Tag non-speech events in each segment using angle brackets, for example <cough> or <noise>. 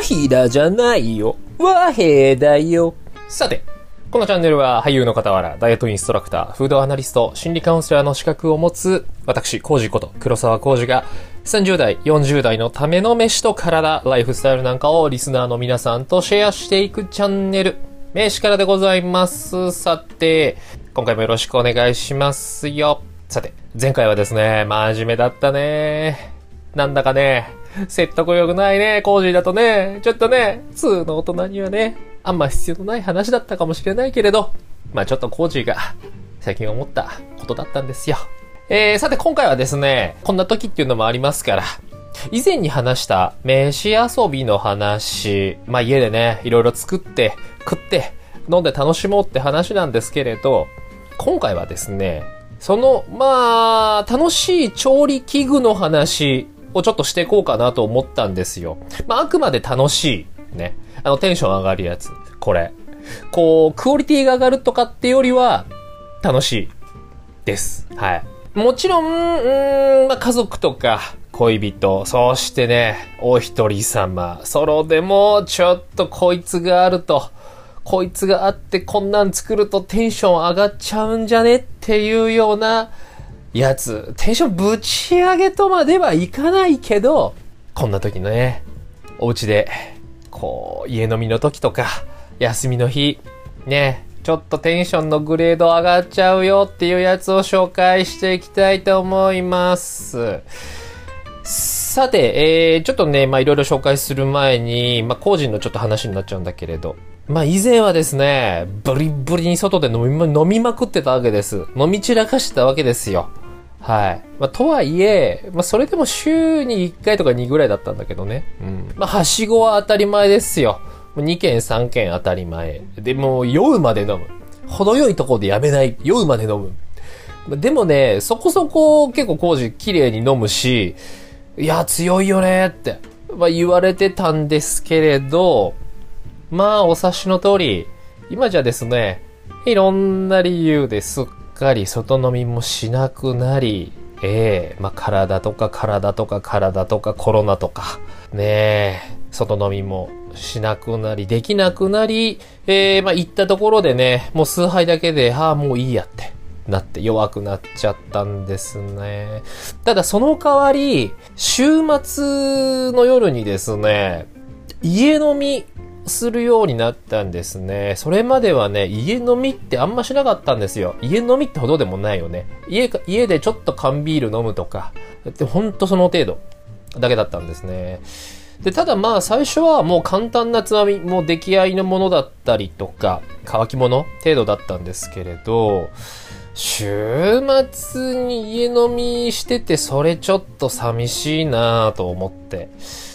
和平じゃないよ。和平だよ。さて、このチャンネルは俳優の傍ら、ダイエットインストラクター、フードアナリスト、心理カウンセラーの資格を持つ、私、コージこと黒沢コージが、30代、40代のための飯と体、ライフスタイルなんかをリスナーの皆さんとシェアしていくチャンネル、名詞からでございます。さて、今回もよろしくお願いしますよ。さて、前回はですね、真面目だったね。なんだかね、説得力ないね、コージーだとね、ちょっとね、普通の大人にはね、あんま必要のない話だったかもしれないけれど、まあちょっとコージーが最近思ったことだったんですよ。えー、さて今回はですね、こんな時っていうのもありますから、以前に話した飯遊びの話、まあ家でね、いろいろ作って、食って、飲んで楽しもうって話なんですけれど、今回はですね、その、まあ、楽しい調理器具の話をちょっとしていこうかなと思ったんですよ。まあ、あくまで楽しい。ね。あの、テンション上がるやつ。これ。こう、クオリティが上がるとかってよりは、楽しい。です。はい。もちろん、うん、まあ、家族とか、恋人、そしてね、お一人様、ソロでも、ちょっとこいつがあると、こいつがあってこんなん作るとテンション上がっちゃうんじゃねっていうようなやつ。テンションぶち上げとまではいかないけど、こんな時のね、お家で、こう、家飲みの時とか、休みの日、ね、ちょっとテンションのグレード上がっちゃうよっていうやつを紹介していきたいと思います。さて、えー、ちょっとね、まあ、いろいろ紹介する前に、まあ、個人のちょっと話になっちゃうんだけれど、まあ、以前はですね、ブリブリに外で飲み、飲みまくってたわけです。飲み散らかしてたわけですよ。はい。まあ、とはいえ、まあ、それでも週に1回とか2ぐらいだったんだけどね。うん。まあ、はしごは当たり前ですよ。2軒3軒当たり前。で、もう酔うまで飲む。程よいところでやめない。酔うまで飲む。でもね、そこそこ結構工事綺麗に飲むし、いや、強いよねって、まあ、言われてたんですけれど、まあ、お察しの通り、今じゃですね、いろんな理由ですっかり外飲みもしなくなり、ええまあ、体とか体とか体とかコロナとか、ねえ、外飲みもしなくなり、できなくなり、ええまあ、行ったところでね、もう数杯だけで、ああ、もういいやって。なって弱くなっちゃったんですね。ただその代わり、週末の夜にですね、家飲みするようになったんですね。それまではね、家飲みってあんましなかったんですよ。家飲みってほどでもないよね。家か、家でちょっと缶ビール飲むとか、でほんとその程度だけだったんですね。で、ただまあ最初はもう簡単なつまみ、もう出来合いのものだったりとか、乾き物程度だったんですけれど、週末に家飲みしててそれちょっと寂しいなと思って、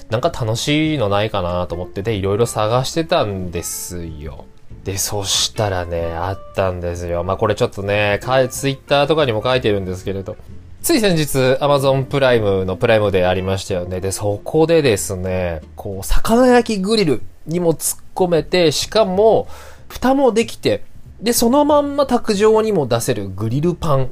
なんか楽しいのないかなと思ってでいろいろ探してたんですよ。で、そしたらね、あったんですよ。まあこれちょっとね、かツイッターとかにも書いてるんですけれど、つい先日、Amazon プライムのプライムでありましたよね。で、そこでですね、こう、魚焼きグリルにも突っ込めて、しかも、蓋もできて、で、そのまんま卓上にも出せるグリルパン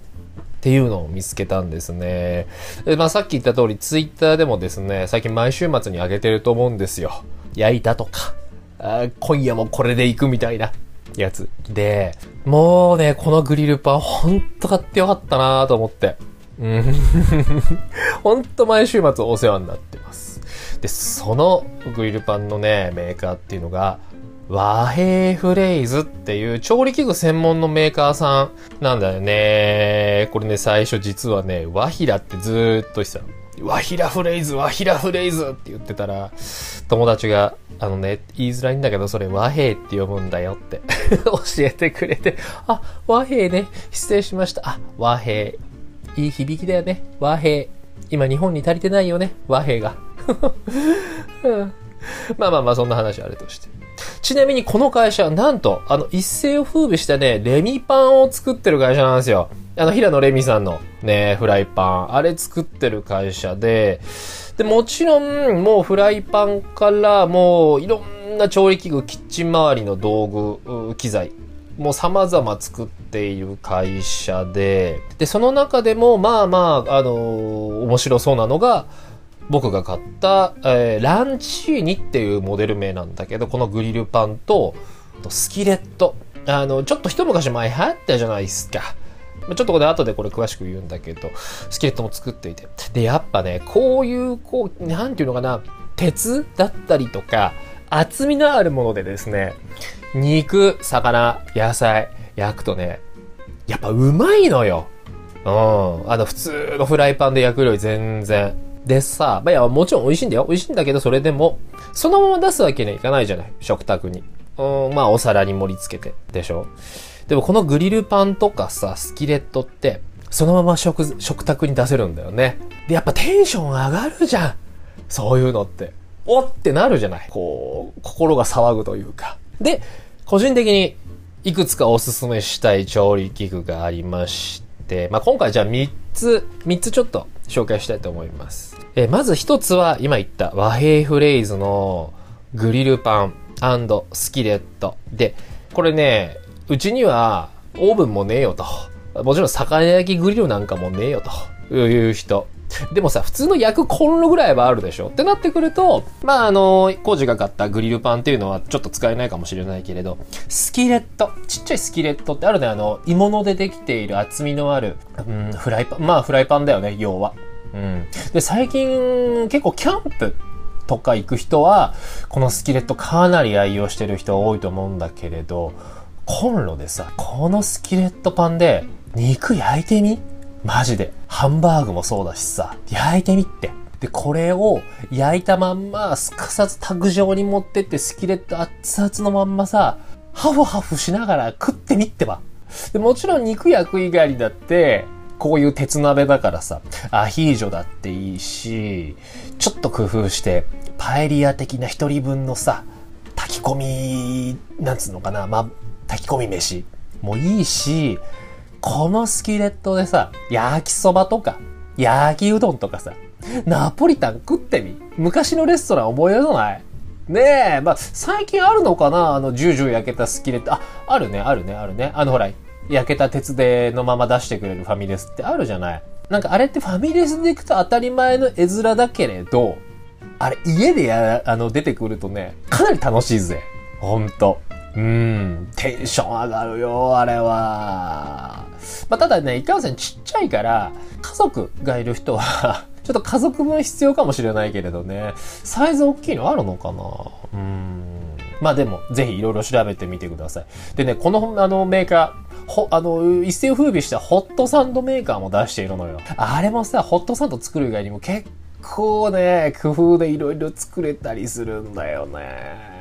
っていうのを見つけたんですね。で、まあさっき言った通り、ツイッターでもですね、最近毎週末に上げてると思うんですよ。焼いたとか、あ今夜もこれで行くみたいなやつ。で、もうね、このグリルパンほんと買ってよかったなと思って。うん。<laughs> ほんと毎週末お世話になって。で、そのグリルパンのね、メーカーっていうのが、和平フレイズっていう調理器具専門のメーカーさんなんだよね。これね、最初実はね、和平ってずーっと言ってたの。和平フレイズ、和平フレイズって言ってたら、友達が、あのね、言いづらいんだけど、それ和平って読むんだよって <laughs> 教えてくれて、あ、和平ね、失礼しました。あ、和平。いい響きだよね。和平。今日本に足りてないよね。和平が。まあまあまあ、そんな話はあれとして。ちなみにこの会社は、なんと、あの、一世を風靡したね、レミパンを作ってる会社なんですよ。あの、平野レミさんのね、フライパン。あれ作ってる会社で、で、もちろん、もうフライパンから、もう、いろんな調理器具、キッチン周りの道具、機材、もう様々作っている会社で、で、その中でも、まあまあ、あのー面白そうなのが、僕が買った、えーランチーニっていうモデル名なんだけど、このグリルパンと、とスキレット。あの、ちょっと一昔前流行ったじゃないですか。ちょっとこれ後でこれ詳しく言うんだけど、スキレットも作っていて。で、やっぱね、こういう、こう、なんていうのかな、鉄だったりとか、厚みのあるものでですね、肉、魚、野菜、焼くとね、やっぱうまいのよ。うん。あの、普通のフライパンで焼くより全然。でさ、まあ、いや、もちろん美味しいんだよ。美味しいんだけど、それでも、そのまま出すわけにはいかないじゃない？食卓に。うん、まあ、お皿に盛り付けて。でしょ？でも、このグリルパンとかさ、スキレットって、そのまま食、食卓に出せるんだよね。で、やっぱテンション上がるじゃん。そういうのって。おってなるじゃない？こう、心が騒ぐというか。で、個人的にいくつかおすすめしたい調理器具がありまして、まあ、今回じゃあ3つ、3つちょっと紹介したいと思います。えーまず1つは今言った和平フレーズのグリルパンスキレット。で、これね、うちにはオーブンもねえよと。もちろん魚焼きグリルなんかもねえよという人。でもさ、普通の焼くコンロぐらいはあるでしょってなってくると、まあ、あの、コージが買ったグリルパンっていうのはちょっと使えないかもしれないけれど、スキレット、ちっちゃいスキレットってあるね、あの、鋳物でできている厚みのある、うん、フライパン、まあ、フライパンだよね、要は。うん。で、最近、結構キャンプとか行く人は、このスキレットかなり愛用してる人多いと思うんだけれど、コンロでさ、このスキレットパンで肉焼いてみ？マジで。ハンバーグもそうだしさ、焼いてみって。で、これを焼いたまんま、すかさず卓上に持ってって、スキレット熱々のまんまさ、ハフハフしながら食ってみってば。で、もちろん肉焼く以外だって、こういう鉄鍋だからさ、アヒージョだっていいし、ちょっと工夫して、パエリア的な一人分のさ、炊き込み、なんつうのかな、まあ、炊き込み飯もいいし、このスキレットでさ、焼きそばとか、焼きうどんとかさ、ナポリタン食ってみ？昔のレストラン思い出さない？ねえ、まあ、最近あるのかな？あの、ジュージュー焼けたスキレット。あ、あるね、あるね、あるね。あの、ほら、焼けた鉄でのまま出してくれるファミレスってあるじゃない？なんかあれってファミレスで行くと当たり前の絵面だけれど、あれ家でや、あの、出てくるとね、かなり楽しいぜ。ほんと。うん、テンション上がるよ、あれは。まあ、ただね、いかんせんちっちゃいから、家族がいる人は、<laughs> ちょっと家族分必要かもしれないけれどね、サイズ大きいのあるのかな？うん。まあでも、ぜひいろいろ調べてみてください。でね、この、あの、メーカー、ほ、あの、一世を風靡したホットサンドメーカーも出しているのよ。あれもさ、ホットサンド作る以外にも結構ね、工夫でいろいろ作れたりするんだよね。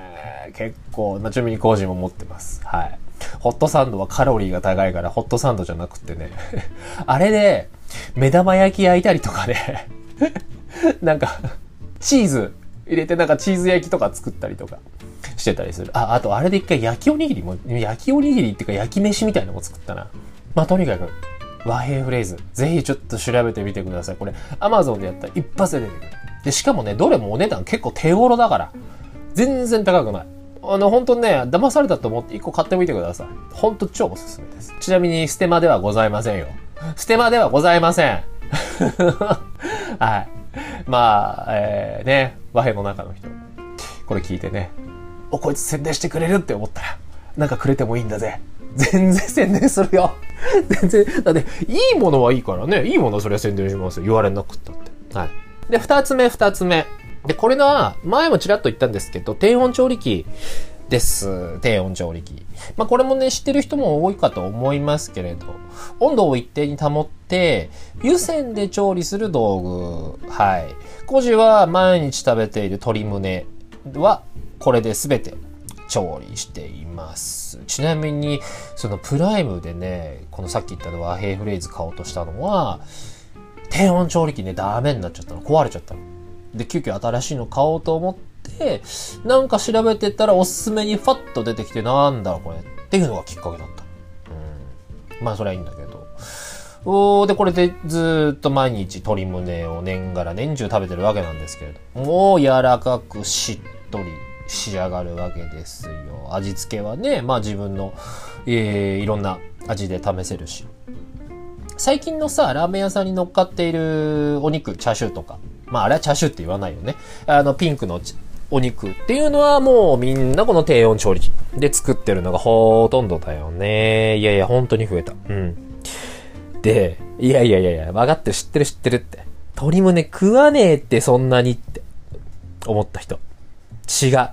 結構、まあ、ちなみに工事も持ってます。はい。ホットサンドはカロリーが高いから、ホットサンドじゃなくてね。<laughs> あれで、目玉焼き焼いたりとかね。<laughs> なんか、チーズ入れてなんかチーズ焼きとか作ったりとかしてたりする。あ、あとあれで一回焼きおにぎりも、焼きおにぎりっていうか焼き飯みたいなのも作ったな。まあ、とにかく、和平フレーズ。ぜひちょっと調べてみてください。これ、アマゾンでやったら一発で出てくる。で、しかもね、どれもお値段結構手頃だから。全然高くない。あの、本当ね、騙されたと思って一個買ってみてください。本当超おすすめです。ちなみに、ステマではございませんよ。ステマではございません。<laughs> はい。まあ、えー、ね、和平の中の人。これ聞いてね、お、こいつ宣伝してくれるって思ったら、なんかくれてもいいんだぜ。全然宣伝するよ。全然、だって、いいものはいいからね。いいものはそれは宣伝しますよ。言われなくったって。はい。で、二つ目、二つ目。で、これのは、前もちらっと言ったんですけど、低温調理器です。低温調理器。まあ、これもね、知ってる人も多いかと思いますけれど、温度を一定に保って、湯煎で調理する道具。はい。コジは毎日食べている鶏胸は、これで全て調理しています。ちなみに、そのプライムでね、このさっき言ったの和平フレーズ買おうとしたのは、低温調理器ね、ダメになっちゃったの。壊れちゃったの。で、急遽新しいの買おうと思って、なんか調べてたらおすすめにファッと出てきて、なんだろこれっていうのがきっかけだった。うん。まあ、それはいいんだけど。おーで、これでずっと毎日鶏胸を年がら年中食べてるわけなんですけれど。もう柔らかくしっとり仕上がるわけですよ。味付けはね、まあ自分の、えー、いろんな味で試せるし。最近のさ、ラーメン屋さんに乗っかっているお肉、チャーシューとか、まああれはチャーシューって言わないよね。あの、ピンクのお肉っていうのはもうみんなこの低温調理器で作ってるのがほとんどだよね。いやいや、本当に増えた。うん。で、いやいやいやいや、分かってる知ってる知ってるって。鶏胸食わねえってそんなにって思った人。違う。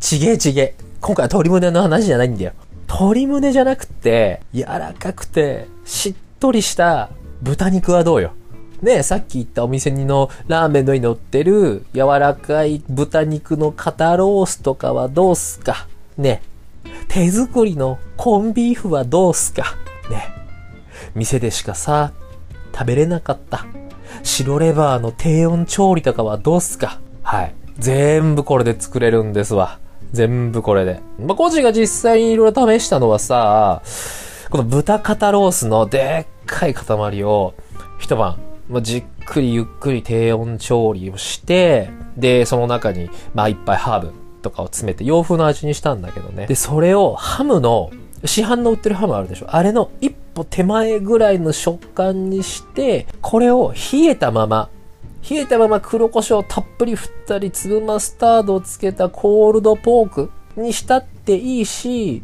ちげえちげえ。今回は鶏胸の話じゃないんだよ。鶏胸じゃなくて、柔らかくて、しっとりした豚肉はどうよ？ね、さっき言ったお店にのラーメンの上に乗ってる柔らかい豚肉の肩ロースとかはどうすか？ね、手作りのコンビーフはどうすか？ね、店でしかさ、食べれなかった白レバーの低温調理とかはどうすか？はい。全部これで作れるんですわ。全部これで。まあ、コジが実際にいろいろ試したのはさ、この豚肩ロースのでっかい塊を一晩、まあ、じっくりゆっくり低温調理をして、で、その中に、まあ、いっぱいハーブとかを詰めて洋風の味にしたんだけどね。で、それをハムの、市販の売ってるハムあるでしょ？あれの一歩手前ぐらいの食感にして、これを冷えたまま、冷えたまま黒胡椒をたっぷり振ったり、粒マスタードをつけたコールドポークにしたっていいし、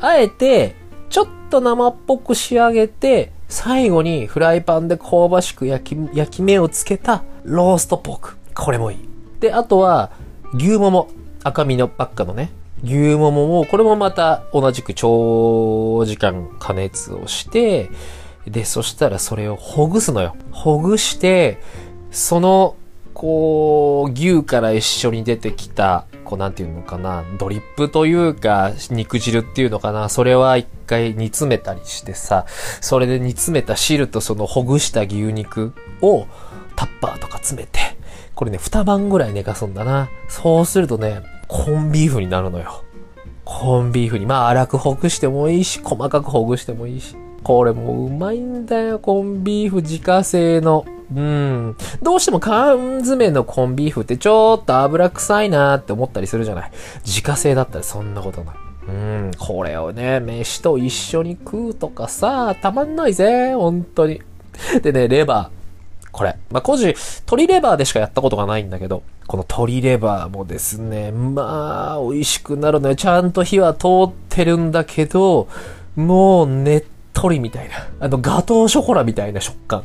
あえて、ちょっと生っぽく仕上げて、最後にフライパンで香ばしく焼き、焼き目をつけたローストポーク。これもいい。で、あとは、牛もも。赤身のばっかのね。牛ももも、これもまた同じく長時間加熱をして、で、そしたらそれをほぐすのよ。ほぐして、その、こう、牛から一緒に出てきた、こう、なんていうのかな、ドリップというか、肉汁っていうのかな、それは一回煮詰めたりしてさ、それで煮詰めた汁とそのほぐした牛肉をタッパーとか詰めて、これね、二晩ぐらい寝かすんだな。そうするとね、コンビーフになるのよ。コンビーフに。まあ、粗くほぐしてもいいし、細かくほぐしてもいいし。これもうまいんだよ、コンビーフ自家製の。うん。どうしても缶詰のコンビーフってちょっと油臭いなって思ったりするじゃない。自家製だったらそんなことない。うん。これをね、飯と一緒に食うとかさ、たまんないぜ、本当に。でね、レバー。これ。まあ、個人、鶏レバーでしかやったことがないんだけど、この鶏レバーもですね、まあ、美味しくなるのよ。ちゃんと火は通ってるんだけど、もうねっとりみたいな。あの、ガトーショコラみたいな食感。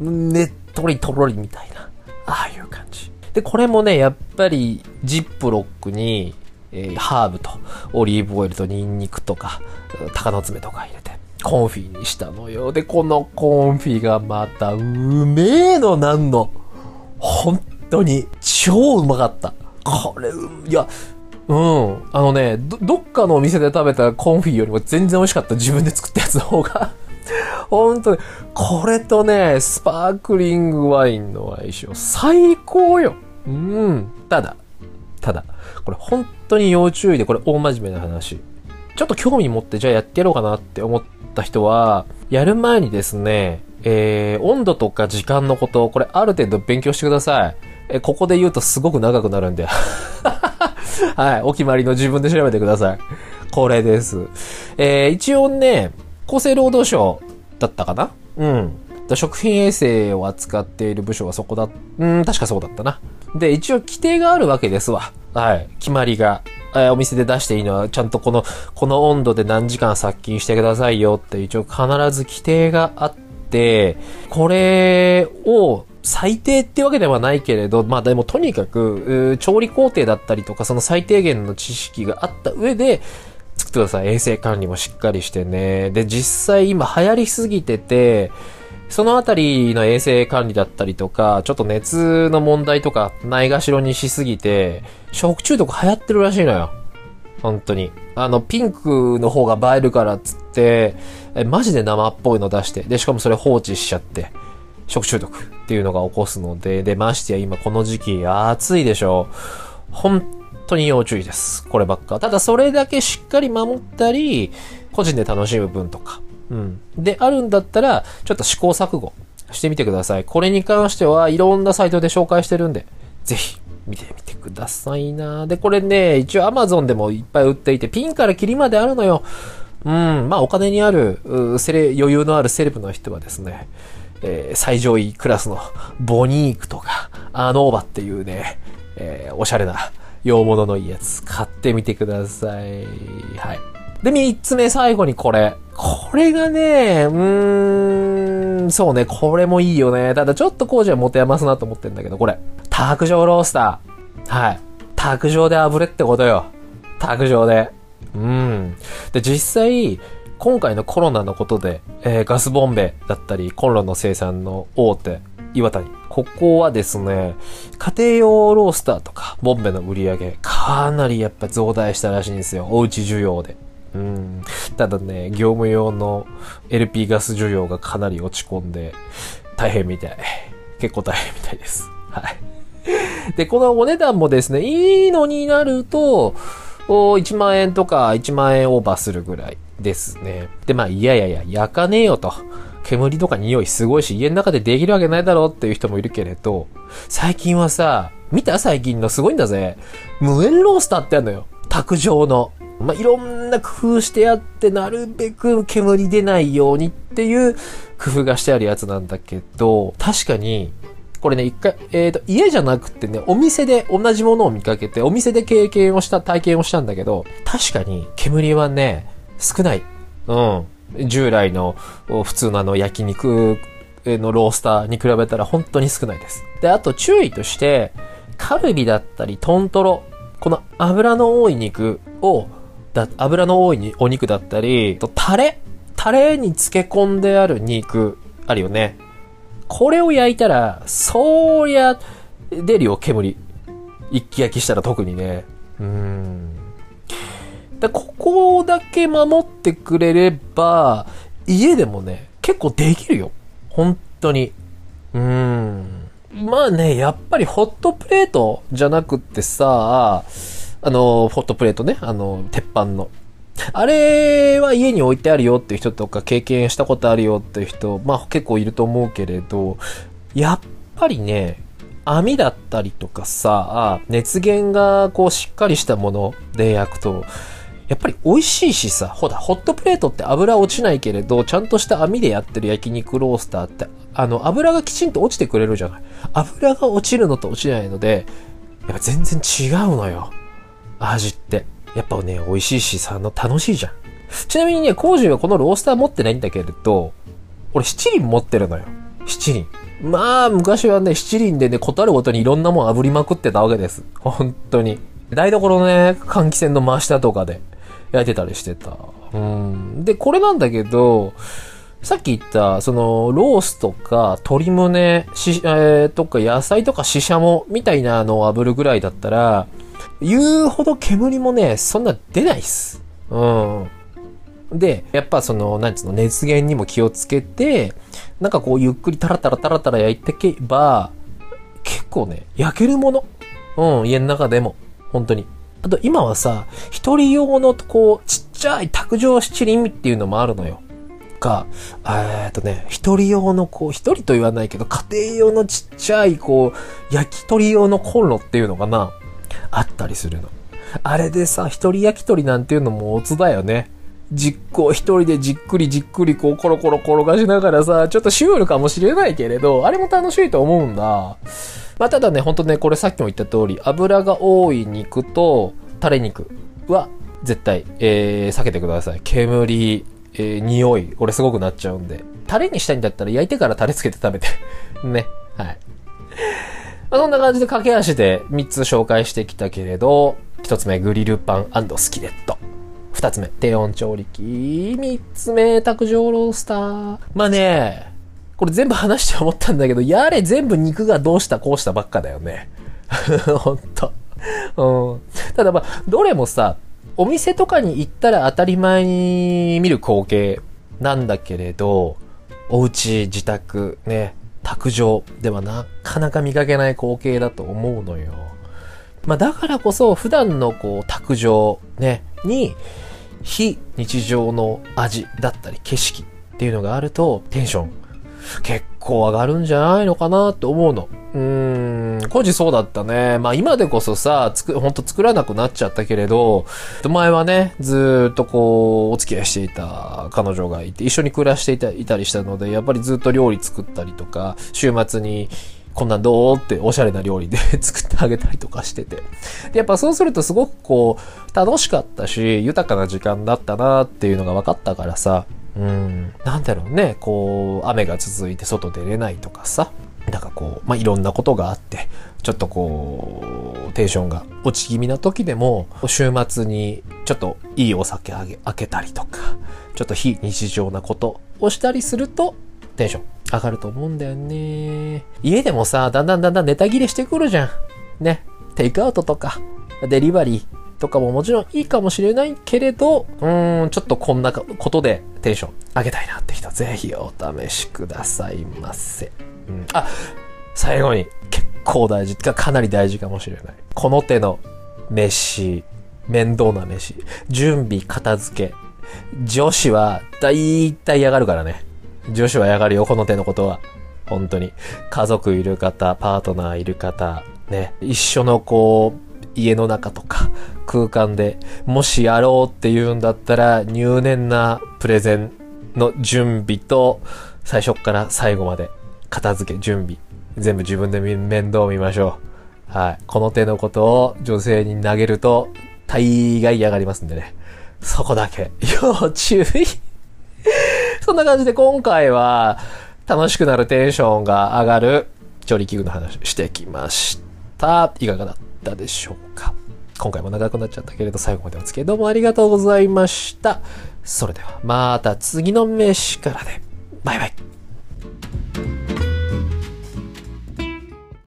ねっとりとろりみたいな。ああいう感じ。で、これもね、やっぱり、ジップロックに、えーハーブと、オリーブオイルとニンニクとか、鷹の爪とか入れて、コンフィにしたのよ。で、このコンフィがまた、うめえのなんの。本当に、超うまかった。これ、いや、うん。あのね、ど、どっかのお店で食べたコンフィよりも全然美味しかった。自分で作ったやつの方が。本当に、これとね、スパークリングワインの相性、最高よ。うん。ただ、ただ、これ本当に要注意で、これ大真面目な話。ちょっと興味持って、じゃあやってやろうかなって思った人は、やる前にですね、えー、温度とか時間のこと、これある程度勉強してください。え、ここで言うとすごく長くなるんで。<laughs> はい、お決まりの自分で調べてください。これです。えー、一応ね、厚生労働省だったかな？うん。食品衛生を扱っている部署はそこだ、うん、確かそうだったな。で、一応規定があるわけですわ。はい。決まりが。えーお店で出していいのは、ちゃんとこの、この温度で何時間殺菌してくださいよって一応必ず規定があって、これを最低ってわけではないけれど、まあでもとにかく、調理工程だったりとか、その最低限の知識があった上で、作ってください。衛生管理もしっかりしてね。で、実際今流行りすぎてて、そのあたりの衛生管理だったりとか、ちょっと熱の問題とか、ないがしろにしすぎて、食中毒流行ってるらしいのよ。本当に。あの、ピンクの方が映えるからっつって、え、マジで生っぽいの出して、で、しかもそれ放置しちゃって、食中毒っていうのが起こすので、で、ましてや今この時期暑いでしょ。本当に要注意です。こればっか。ただそれだけしっかり守ったり、個人で楽しむ分とか。うん。で、あるんだったら、ちょっと試行錯誤してみてください。これに関してはいろんなサイトで紹介してるんで、ぜひ見てみてくださいな。で、これね、一応 Amazon でもいっぱい売っていて、ピンからキリまであるのよ。うん、まあお金にある、うセレ、余裕のあるセレブの人はですね、えー最上位クラスのボニークとか、アノーバっていうね、えー、おしゃれな洋物のいいやつ買ってみてください。はい。で、三つ目最後にこれ。これがね、うーん、そうね、これもいいよね。ただちょっと工事は持て余すなと思ってんだけど、これ。卓上ロースター。はい。卓上で炙れってことよ。卓上で。うん。で、実際、今回のコロナのことで、えー、ガスボンベだったり、コンロの生産の大手、岩谷。ここはですね、家庭用ロースターとか、ボンベの売り上げ、かなりやっぱ増大したらしいんですよ。おうち需要で。うん。ただね、業務用の LP ガス需要がかなり落ち込んで、大変みたい。結構大変みたいです。はい。で、このお値段もですね、いいのになると、1万円とか1万円オーバーするぐらいですね。で、まあ、いやいやいや、焼かねえよと。煙とか匂いすごいし、家の中でできるわけないだろうっていう人もいるけれど、最近はさ、見た最近のすごいんだぜ。無煙ロースターってあるのよ。卓上の。まあ、いろんな工夫してあって、なるべく煙出ないようにっていう工夫がしてあるやつなんだけど、確かに、これね、一回、えっ、ー、と、家じゃなくてね、お店で同じものを見かけて、お店で経験をした、体験をしたんだけど、確かに煙はね、少ない。うん。従来の普通のあの焼肉のロースターに比べたら本当に少ないです。で、あと注意として、カルビだったりトントロ、この油の多い肉を、だ油の多いお肉だったり、とタレ、タレに漬け込んである肉、あるよね。これを焼いたら、そりゃ、出るよ、煙。一気焼きしたら特にね。うん。で、ここだけ守ってくれれば、家でもね、結構できるよ。本当に。うん。まあね、やっぱりホットプレートじゃなくってさ、あの、ホットプレートね、あの、鉄板の。あれは家に置いてあるよっていう人とか経験したことあるよっていう人、まあ結構いると思うけれど、やっぱりね、網だったりとかさ、熱源がこうしっかりしたもので焼くと、やっぱり美味しいしさ、ほら、ホットプレートって油落ちないけれど、ちゃんとした網でやってる焼肉ロースターって、あの、油がきちんと落ちてくれるじゃない。油が落ちるのと落ちないので、やっぱ全然違うのよ。味って。やっぱね、美味しいしさ、あの、楽しいじゃん。ちなみにね、コージはこのロースター持ってないんだけれど、俺七輪持ってるのよ。七輪。まあ、昔はね、七輪でね、断るごとにいろんなもん炙りまくってたわけです。本当に。台所のね、換気扇の真下とかで焼いてたりしてた。うん。で、これなんだけど、さっき言った、その、ロースとか、鶏胸、し、えー、とか、野菜とか、ししゃも、みたいなのを炙るぐらいだったら、言うほど煙もね、そんな出ないっす。うん。で、やっぱその、なんつうの、熱源にも気をつけて、なんかこう、ゆっくりタラタラタラタラ焼いてけば、結構ね、焼けるもの。うん、家の中でも。本当に。あと今はさ、一人用のこう、ちっちゃい卓上七輪っていうのもあるのよ。か、えっとね、一人用のこう、一人と言わないけど、家庭用のちっちゃいこう、焼き鳥用のコンロっていうのかな。あったりするの。あれでさ、一人焼き鳥なんていうのもオツだよね。実行一人でじっくりじっくりこうコロコロ転がしながらさ、ちょっとシュールかもしれないけれど、あれも楽しいと思うんだ。まあただね、ほんとね、これさっきも言った通り、油が多い肉とタレ肉は絶対、えー、避けてください。煙、えー、匂い、これすごくなっちゃうんで。タレにしたいんだったら焼いてからタレつけて食べて。<laughs> ね。はい。まあ、そんな感じで駆け足で3つ紹介してきたけれど、1つ目グリルパンスキレット。2つ目低温調理器。3つ目卓上ロースター。まあね、これ全部話して思ったんだけど、やれ全部肉がどうしたこうしたばっかだよね。ほんと。うん。ただまあ、どれもさ、お店とかに行ったら当たり前に見る光景なんだけれど、お家、自宅、ね、卓上ではなかなか見かけない光景だと思うのよ。まあだからこそ普段のこう卓上ね、に非日常の味だったり景色っていうのがあるとテンション結構上がるんじゃないのかなって思うの。うーん、工事そうだったね。まあ今でこそさ、つく、ほんと作らなくなっちゃったけれど、前はね、ずっとこう、お付き合いしていた彼女がいて、一緒に暮らしていたいたりしたので、やっぱりずっと料理作ったりとか、週末にこんなんどうっておしゃれな料理で <laughs> 作ってあげたりとかしてて。で、やっぱそうするとすごくこう、楽しかったし、豊かな時間だったなっていうのが分かったからさ、うん、なんだろうね、こう、雨が続いて外出れないとかさ、なんかこう、まあ、いろんなことがあって、ちょっとこう、テンションが落ち気味な時でも、週末にちょっといいお酒あげ、開けたりとか、ちょっと非日常なことをしたりすると、テンション上がると思うんだよね。家でもさ、だんだんだんだんネタ切れしてくるじゃん。ね。テイクアウトとか、デリバリーとかももちろんいいかもしれないけれど、うーん、ちょっとこんなことでテンション上げたいなって人、ぜひお試しくださいませ。うん、あ、最後に、結構大事か、かなり大事かもしれない。この手の飯、面倒な飯、準備、片付け。女子は大体嫌がるからね。女子は嫌がるよ、この手のことは。本当に。家族いる方、パートナーいる方、ね。一緒のこう、家の中とか空間でもしやろうっていうんだったら入念なプレゼンの準備と最初から最後まで片付け、準備、全部自分で面倒を見ましょう。はい。この手のことを女性に投げると大概嫌がりますんでね。そこだけ要注意そんな感じで今回は楽しくなるテンションが上がる調理器具の話してきました。いかがだった？たでしょうか今回も長くなっちゃったけれど最後までお付き合いどうもありがとうございました。それではまた次の飯からで。バイバイ。